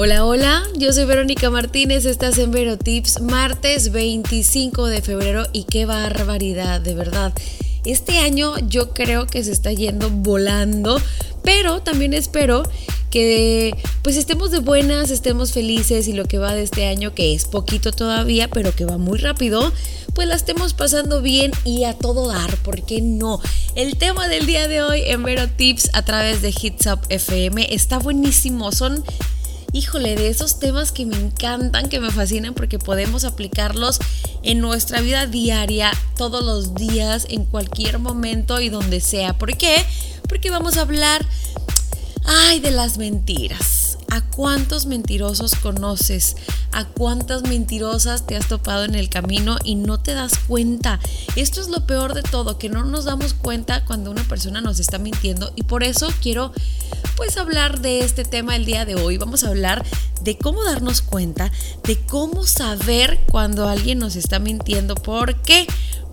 Hola, hola, yo soy Verónica Martínez, estás en Vero Tips, martes 25 de febrero y qué barbaridad, de verdad. Este año yo creo que se está yendo volando, pero también espero que pues estemos de buenas, estemos felices y lo que va de este año, que es poquito todavía, pero que va muy rápido, pues la estemos pasando bien y a todo dar, ¿por qué no? El tema del día de hoy en Vero Tips a través de Hits Up FM está buenísimo, son híjole, de esos temas que me encantan, que me fascinan porque podemos aplicarlos en nuestra vida diaria, todos los días, en cualquier momento y donde sea. ¿Por qué? Porque vamos a hablar, ay, de las mentiras. ¿A cuántos mentirosos conoces? ¿A cuántas mentirosas te has topado en el camino y no te das cuenta? Esto es lo peor de todo, que no nos damos cuenta cuando una persona nos está mintiendo y por eso quiero pues hablar de este tema el día de hoy. Vamos a hablar de cómo darnos cuenta, de cómo saber cuando alguien nos está mintiendo. ¿Por qué?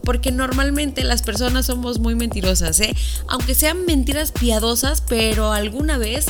Porque normalmente las personas somos muy mentirosas, ¿eh? Aunque sean mentiras piadosas, pero alguna vez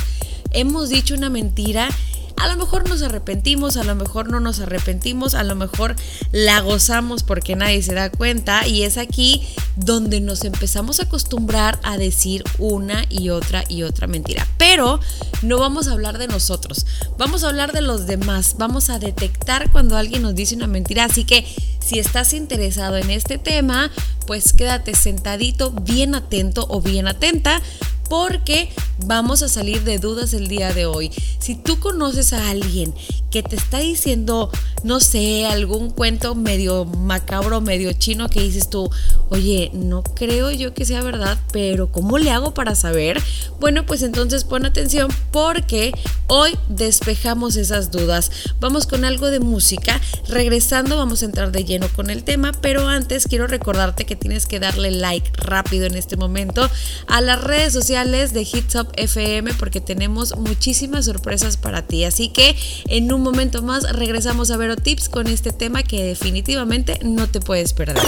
hemos dicho una mentira a lo mejor nos arrepentimos, a lo mejor no nos arrepentimos, a lo mejor la gozamos porque nadie se da cuenta y es aquí donde nos empezamos a acostumbrar a decir una y otra y otra mentira. Pero no vamos a hablar de nosotros, vamos a hablar de los demás, vamos a detectar cuando alguien nos dice una mentira, así que si estás interesado en este tema, pues quédate sentadito, bien atento o bien atenta porque vamos a salir de dudas el día de hoy. Si tú conoces a alguien que te está diciendo, no sé, algún cuento medio macabro, medio chino que dices tú, oye, no creo yo que sea verdad, pero ¿cómo le hago para saber? Bueno, pues entonces pon atención porque hoy despejamos esas dudas. Vamos con algo de música. Regresando vamos a entrar de lleno con el tema, pero antes quiero recordarte que tienes que darle like rápido en este momento a las redes sociales de Hits Up FM porque tenemos muchísimas sorpresas para ti. Así que en un momento más regresamos a Vero Tips con este tema que definitivamente no te puedes perder.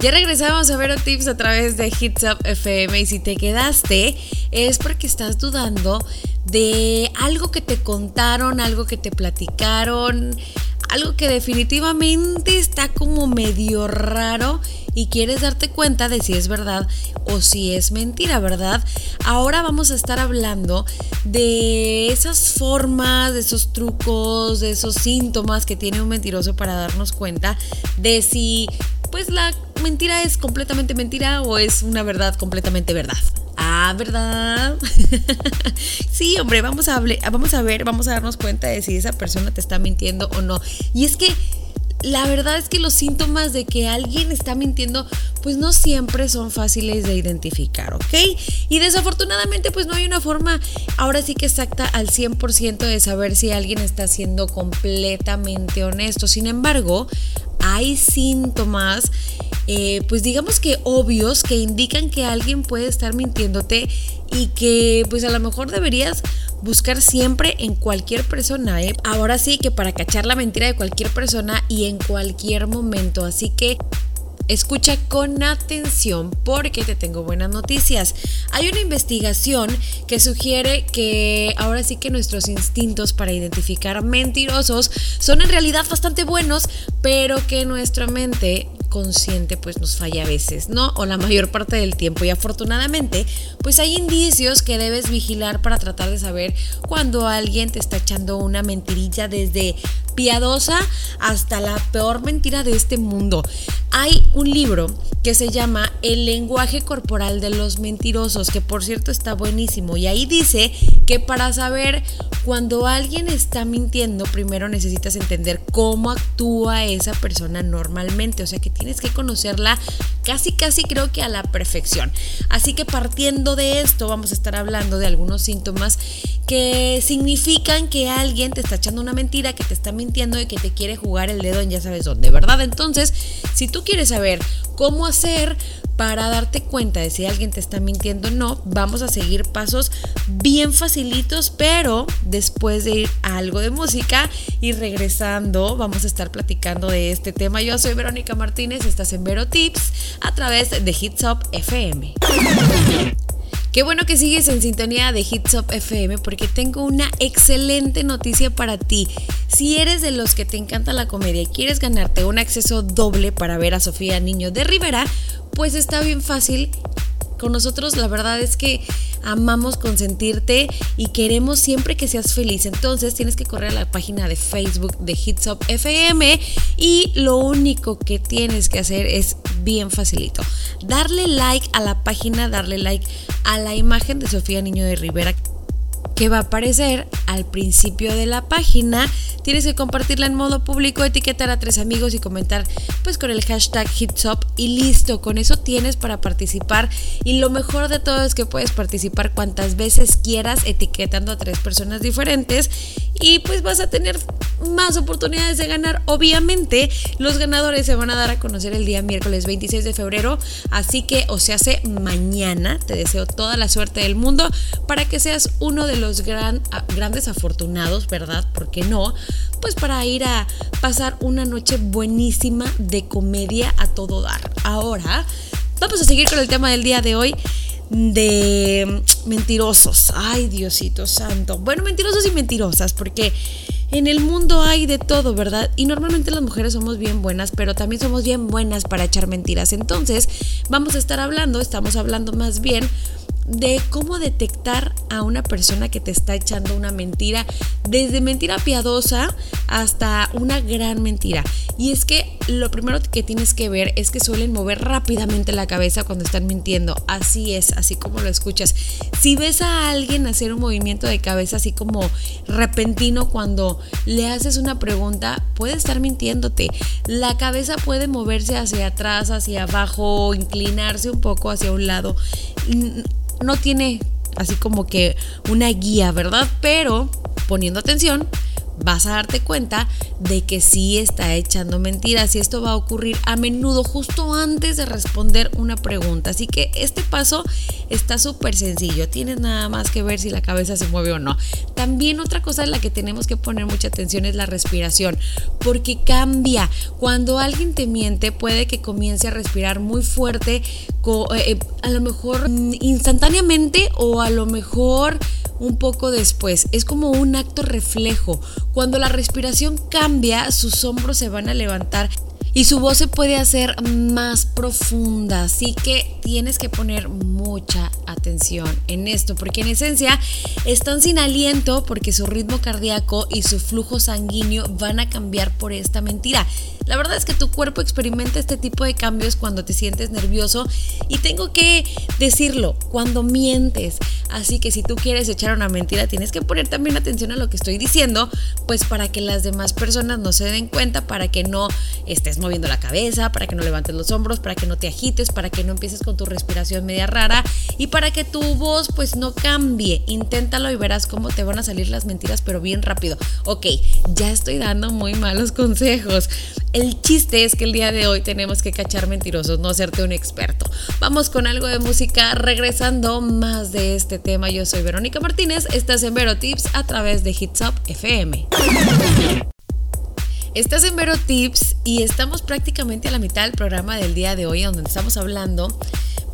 Ya regresamos a Vero Tips a través de Hits Up FM y si te quedaste es porque estás dudando de algo que te contaron, algo que te platicaron, algo que definitivamente está como medio raro y quieres darte cuenta de si es verdad o si es mentira, ¿verdad? Ahora vamos a estar hablando de esas formas, de esos trucos, de esos síntomas que tiene un mentiroso para darnos cuenta de si pues la mentira es completamente mentira o es una verdad completamente verdad. Ah, ¿verdad? sí, hombre, vamos a, vamos a ver, vamos a darnos cuenta de si esa persona te está mintiendo o no. Y es que la verdad es que los síntomas de que alguien está mintiendo, pues no siempre son fáciles de identificar, ¿ok? Y desafortunadamente, pues no hay una forma ahora sí que exacta al 100% de saber si alguien está siendo completamente honesto. Sin embargo, hay síntomas eh, pues digamos que obvios que indican que alguien puede estar mintiéndote y que pues a lo mejor deberías buscar siempre en cualquier persona. ¿eh? Ahora sí que para cachar la mentira de cualquier persona y en cualquier momento. Así que Escucha con atención porque te tengo buenas noticias. Hay una investigación que sugiere que ahora sí que nuestros instintos para identificar mentirosos son en realidad bastante buenos, pero que nuestra mente consciente pues nos falla a veces, ¿no? O la mayor parte del tiempo. Y afortunadamente pues hay indicios que debes vigilar para tratar de saber cuando alguien te está echando una mentirilla desde piadosa hasta la peor mentira de este mundo. Hay un libro que se llama El lenguaje corporal de los mentirosos, que por cierto está buenísimo. Y ahí dice que para saber cuando alguien está mintiendo, primero necesitas entender cómo actúa esa persona normalmente. O sea que tienes que conocerla casi, casi creo que a la perfección. Así que partiendo de esto, vamos a estar hablando de algunos síntomas que significan que alguien te está echando una mentira, que te está mintiendo y que te quiere jugar el dedo en ya sabes dónde, ¿verdad? Entonces, si tú quieres saber cómo hacer para darte cuenta de si alguien te está mintiendo o no, vamos a seguir pasos bien facilitos, pero después de ir a algo de música y regresando, vamos a estar platicando de este tema. Yo soy Verónica Martínez, estás en Vero Tips a través de Hits Up FM. Qué bueno que sigues en sintonía de Hits Up FM porque tengo una excelente noticia para ti. Si eres de los que te encanta la comedia y quieres ganarte un acceso doble para ver a Sofía Niño de Rivera, pues está bien fácil con nosotros la verdad es que amamos consentirte y queremos siempre que seas feliz. Entonces tienes que correr a la página de Facebook de Hits FM y lo único que tienes que hacer es bien facilito. Darle like a la página, darle like a la imagen de Sofía Niño de Rivera que va a aparecer al principio de la página. Tienes que compartirla en modo público, etiquetar a tres amigos y comentar pues con el hashtag HitsUp y listo, con eso tienes para participar y lo mejor de todo es que puedes participar cuantas veces quieras etiquetando a tres personas diferentes y pues vas a tener más oportunidades de ganar. Obviamente los ganadores se van a dar a conocer el día miércoles 26 de febrero, así que o se hace mañana, te deseo toda la suerte del mundo para que seas uno de los grandes afortunados, ¿verdad? ¿Por qué no? Pues para ir a pasar una noche buenísima de comedia a todo dar. Ahora, vamos a seguir con el tema del día de hoy de mentirosos. Ay, Diosito santo. Bueno, mentirosos y mentirosas, porque en el mundo hay de todo, ¿verdad? Y normalmente las mujeres somos bien buenas, pero también somos bien buenas para echar mentiras. Entonces, vamos a estar hablando, estamos hablando más bien de cómo detectar a una persona que te está echando una mentira, desde mentira piadosa hasta una gran mentira. Y es que lo primero que tienes que ver es que suelen mover rápidamente la cabeza cuando están mintiendo. Así es, así como lo escuchas. Si ves a alguien hacer un movimiento de cabeza así como repentino cuando le haces una pregunta, puede estar mintiéndote. La cabeza puede moverse hacia atrás, hacia abajo, inclinarse un poco hacia un lado no tiene así como que una guía, ¿verdad? Pero poniendo atención, vas a darte cuenta de que sí está echando mentiras y esto va a ocurrir a menudo justo antes de responder una pregunta. Así que este paso está súper sencillo. Tienes nada más que ver si la cabeza se mueve o no. También otra cosa en la que tenemos que poner mucha atención es la respiración, porque cambia. Cuando alguien te miente puede que comience a respirar muy fuerte, eh, eh, a lo mejor instantáneamente o a lo mejor un poco después. Es como un acto reflejo. Cuando la respiración cambia, sus hombros se van a levantar y su voz se puede hacer más profunda. Así que tienes que poner mucha atención en esto, porque en esencia están sin aliento porque su ritmo cardíaco y su flujo sanguíneo van a cambiar por esta mentira. La verdad es que tu cuerpo experimenta este tipo de cambios cuando te sientes nervioso y tengo que decirlo, cuando mientes. Así que si tú quieres echar una mentira, tienes que poner también atención a lo que estoy diciendo, pues para que las demás personas no se den cuenta, para que no estés moviendo la cabeza, para que no levantes los hombros, para que no te agites, para que no empieces con tu respiración media rara y para que tu voz pues no cambie. Inténtalo y verás cómo te van a salir las mentiras, pero bien rápido. Ok, ya estoy dando muy malos consejos. El chiste es que el día de hoy tenemos que cachar mentirosos, no hacerte un experto. Vamos con algo de música, regresando más de este tema. Yo soy Verónica Martínez, estás en Vero Tips a través de Hits Up FM. Estás en Vero Tips y estamos prácticamente a la mitad del programa del día de hoy, donde estamos hablando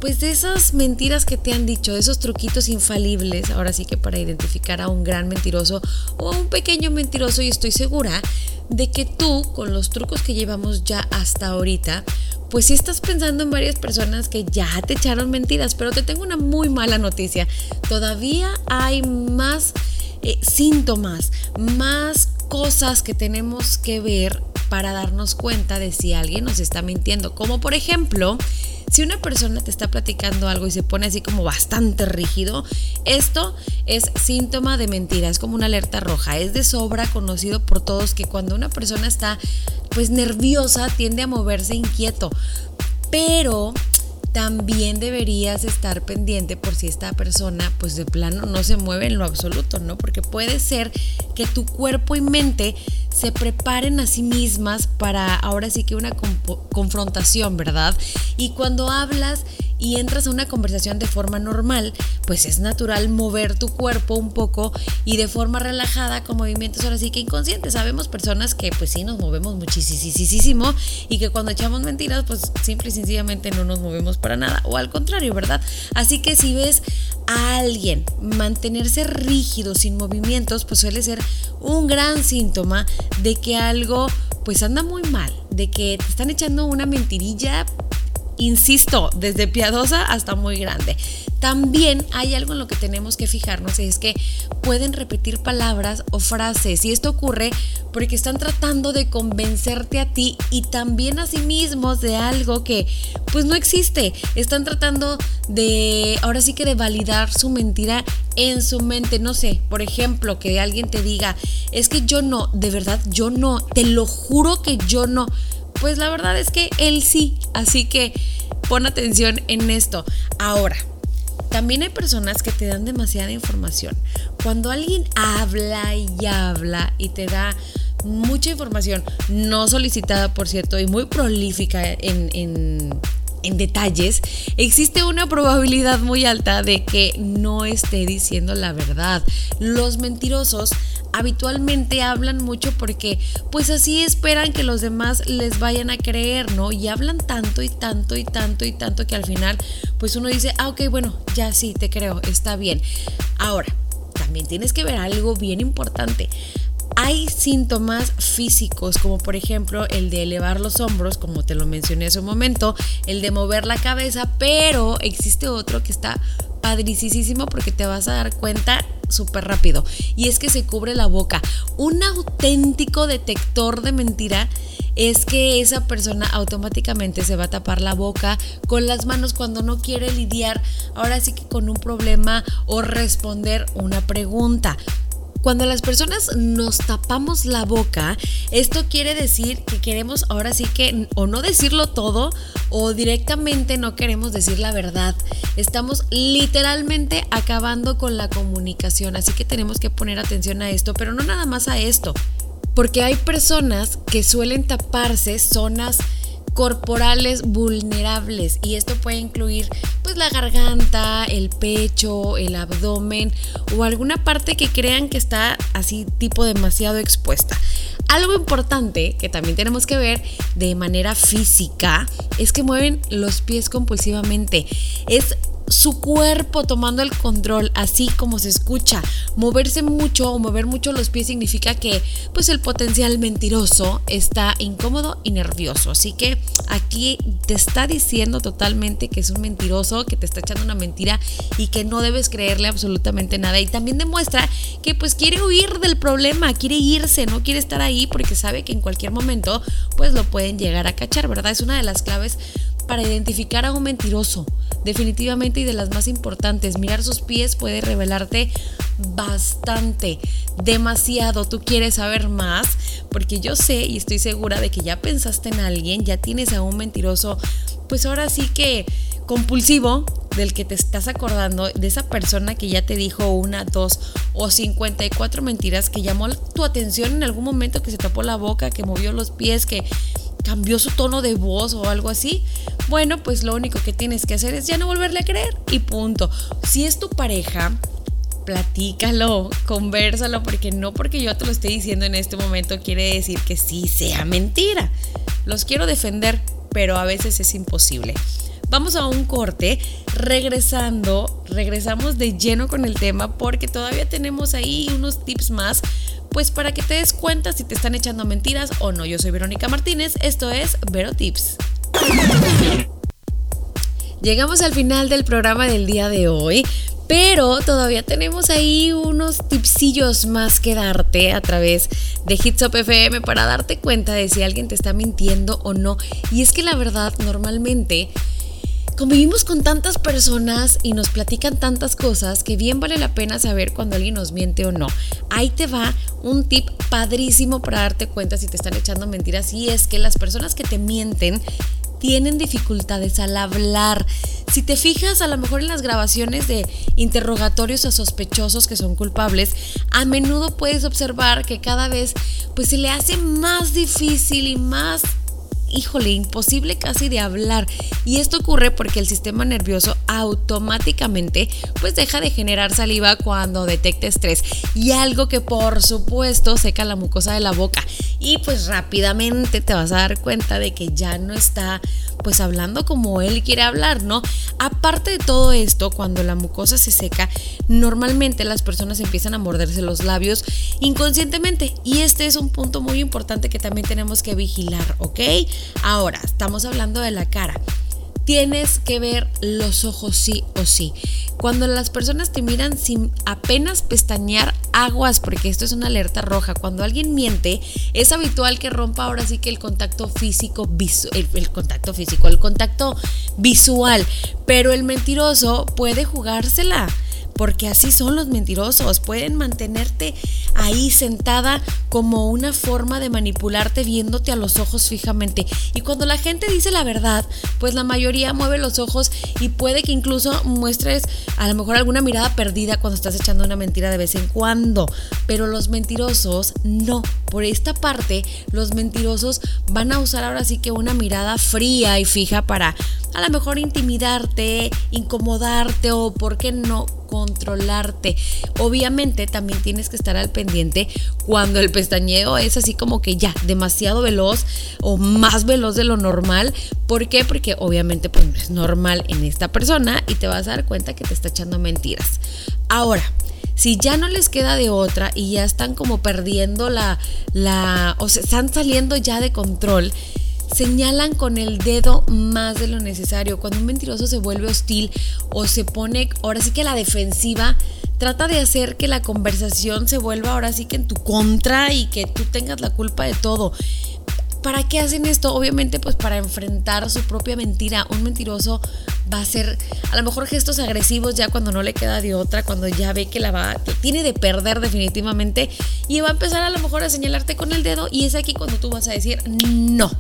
pues de esas mentiras que te han dicho, de esos truquitos infalibles, ahora sí que para identificar a un gran mentiroso o a un pequeño mentiroso y estoy segura de que tú, con los trucos que llevamos ya hasta ahorita, pues si estás pensando en varias personas que ya te echaron mentiras, pero te tengo una muy mala noticia. Todavía hay más eh, síntomas, más cosas que tenemos que ver para darnos cuenta de si alguien nos está mintiendo. Como por ejemplo, si una persona te está platicando algo y se pone así como bastante rígido, esto es síntoma de mentira, es como una alerta roja. Es de sobra conocido por todos que cuando una persona está pues nerviosa tiende a moverse inquieto. Pero también deberías estar pendiente por si esta persona pues de plano no se mueve en lo absoluto, ¿no? Porque puede ser que tu cuerpo y mente se preparen a sí mismas para ahora sí que una confrontación, ¿verdad? Y cuando hablas y entras a una conversación de forma normal, pues es natural mover tu cuerpo un poco y de forma relajada con movimientos ahora sí que inconscientes. Sabemos personas que pues sí nos movemos muchísimo y que cuando echamos mentiras pues simple y sencillamente no nos movemos para nada o al contrario, ¿verdad? Así que si ves a alguien mantenerse rígido sin movimientos pues suele ser un gran síntoma de que algo pues anda muy mal, de que te están echando una mentirilla insisto, desde piadosa hasta muy grande. También hay algo en lo que tenemos que fijarnos, es que pueden repetir palabras o frases y esto ocurre porque están tratando de convencerte a ti y también a sí mismos de algo que pues no existe. Están tratando de, ahora sí que de validar su mentira en su mente. No sé, por ejemplo, que alguien te diga, es que yo no, de verdad, yo no, te lo juro que yo no. Pues la verdad es que él sí, así que pon atención en esto. Ahora, también hay personas que te dan demasiada información. Cuando alguien habla y habla y te da mucha información, no solicitada por cierto, y muy prolífica en, en, detalles, existe una probabilidad muy alta de que no esté diciendo la verdad. Los mentirosos habitualmente hablan mucho porque pues así esperan que los demás les vayan a creer, ¿no? Y hablan tanto y tanto y tanto y tanto que al final pues uno dice, ah, ok, bueno, ya sí, te creo, está bien. Ahora, también tienes que ver algo bien importante. Hay síntomas físicos, como por ejemplo el de elevar los hombros, como te lo mencioné hace un momento, el de mover la cabeza, pero existe otro que está padricísimo porque te vas a dar cuenta súper rápido. Y es que se cubre la boca. Un auténtico detector de mentira es que esa persona automáticamente se va a tapar la boca con las manos cuando no quiere lidiar ahora sí que con un problema o responder una pregunta. Cuando las personas nos tapamos la boca, esto quiere decir que queremos ahora sí que o no decirlo todo o directamente no queremos decir la verdad. Estamos literalmente acabando con la comunicación, así que tenemos que poner atención a esto, pero no nada más a esto, porque hay personas que suelen taparse zonas corporales vulnerables y esto puede incluir pues la garganta, el pecho, el abdomen o alguna parte que crean que está así tipo demasiado expuesta. Algo importante que también tenemos que ver de manera física es que mueven los pies compulsivamente. Es su cuerpo tomando el control, así como se escucha. Moverse mucho o mover mucho los pies significa que pues el potencial mentiroso está incómodo y nervioso. Así que aquí te está diciendo totalmente que es un mentiroso, que te está echando una mentira y que no debes creerle absolutamente nada. Y también demuestra que pues quiere huir del problema, quiere irse, no quiere estar ahí porque sabe que en cualquier momento pues lo pueden llegar a cachar, ¿verdad? Es una de las claves para identificar a un mentiroso. Definitivamente y de las más importantes, mirar sus pies puede revelarte bastante, demasiado. Tú quieres saber más porque yo sé y estoy segura de que ya pensaste en alguien, ya tienes a un mentiroso, pues ahora sí que compulsivo del que te estás acordando, de esa persona que ya te dijo una, dos o 54 mentiras, que llamó tu atención en algún momento, que se tapó la boca, que movió los pies, que cambió su tono de voz o algo así, bueno, pues lo único que tienes que hacer es ya no volverle a creer y punto. Si es tu pareja, platícalo, conversalo, porque no porque yo te lo esté diciendo en este momento quiere decir que sí sea mentira. Los quiero defender, pero a veces es imposible. Vamos a un corte, regresando, regresamos de lleno con el tema porque todavía tenemos ahí unos tips más pues para que te des cuenta si te están echando mentiras o no. Yo soy Verónica Martínez, esto es Vero Tips. Llegamos al final del programa del día de hoy, pero todavía tenemos ahí unos tipsillos más que darte a través de Hitsop FM para darte cuenta de si alguien te está mintiendo o no. Y es que la verdad, normalmente Convivimos con tantas personas y nos platican tantas cosas que bien vale la pena saber cuando alguien nos miente o no. Ahí te va un tip padrísimo para darte cuenta si te están echando mentiras y es que las personas que te mienten tienen dificultades al hablar. Si te fijas a lo mejor en las grabaciones de interrogatorios a sospechosos que son culpables, a menudo puedes observar que cada vez pues se le hace más difícil y más híjole, imposible casi de hablar. Y esto ocurre porque el sistema nervioso automáticamente pues deja de generar saliva cuando detecta estrés. Y algo que por supuesto seca la mucosa de la boca. Y pues rápidamente te vas a dar cuenta de que ya no está pues hablando como él quiere hablar, ¿no? Aparte de todo esto, cuando la mucosa se seca, normalmente las personas empiezan a morderse los labios inconscientemente. Y este es un punto muy importante que también tenemos que vigilar, ¿ok? Ahora, estamos hablando de la cara. Tienes que ver los ojos sí o sí. Cuando las personas te miran sin apenas pestañear aguas, porque esto es una alerta roja. Cuando alguien miente, es habitual que rompa ahora sí que el contacto físico, el, contacto físico, el contacto visual. Pero el mentiroso puede jugársela porque así son los mentirosos, pueden mantenerte ahí sentada como una forma de manipularte viéndote a los ojos fijamente. Y cuando la gente dice la verdad, pues la mayoría mueve los ojos y puede que incluso muestres a lo mejor alguna mirada perdida cuando estás echando una mentira de vez en cuando. Pero los mentirosos no. Por esta parte, los mentirosos van a usar ahora sí que una mirada fría y fija para a lo mejor intimidarte, incomodarte o, ¿por qué no?, controlarte. Obviamente también tienes que estar al pendiente cuando el pestañeo es así como que ya demasiado veloz o más veloz de lo normal. ¿Por qué? Porque obviamente pues es normal en esta persona y te vas a dar cuenta que te está echando mentiras. Ahora, si ya no les queda de otra y ya están como perdiendo la, la, o se están saliendo ya de control, señalan con el dedo más de lo necesario. Cuando un mentiroso se vuelve hostil o se pone ahora sí que a la defensiva, trata de hacer que la conversación se vuelva ahora sí que en tu contra y que tú tengas la culpa de todo. ¿Para qué hacen esto? Obviamente pues para enfrentar su propia mentira. Un mentiroso va a hacer a lo mejor gestos agresivos ya cuando no le queda de otra, cuando ya ve que la va, que tiene de perder definitivamente y va a empezar a lo mejor a señalarte con el dedo y es aquí cuando tú vas a decir no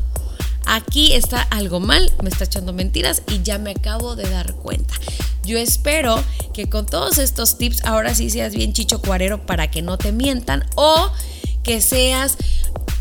aquí está algo mal, me está echando mentiras y ya me acabo de dar cuenta. Yo espero que con todos estos tips ahora sí seas bien chicho cuarero para que no te mientan o que seas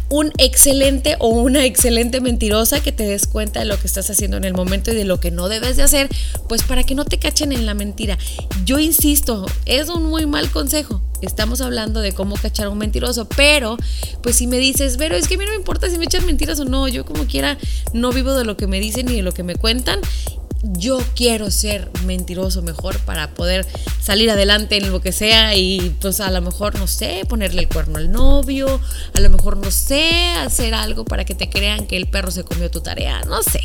un excelente o una excelente mentirosa que te des cuenta de lo que estás haciendo en el momento y de lo que no debes de hacer, pues para que no te cachen en la mentira. Yo insisto, es un muy mal consejo. Estamos hablando de cómo cachar a un mentiroso, pero pues si me dices, pero es que a mí no me importa si me echan mentiras o no, yo como quiera no vivo de lo que me dicen ni de lo que me cuentan yo quiero ser mentiroso mejor para poder salir adelante en lo que sea y pues a lo mejor, no sé, ponerle el cuerno al novio, a lo mejor, no sé, hacer algo para que te crean que el perro se comió tu tarea, no sé.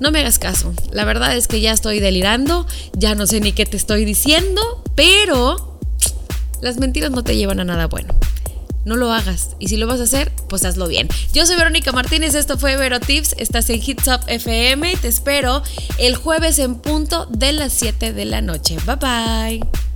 No me hagas caso, la verdad es que ya estoy delirando, ya no sé ni qué te estoy diciendo, pero las mentiras no te llevan a nada bueno no lo hagas. Y si lo vas a hacer, pues hazlo bien. Yo soy Verónica Martínez, esto fue Vero Tips, estás en Hits Up FM, te espero el jueves en punto de las 7 de la noche. Bye bye.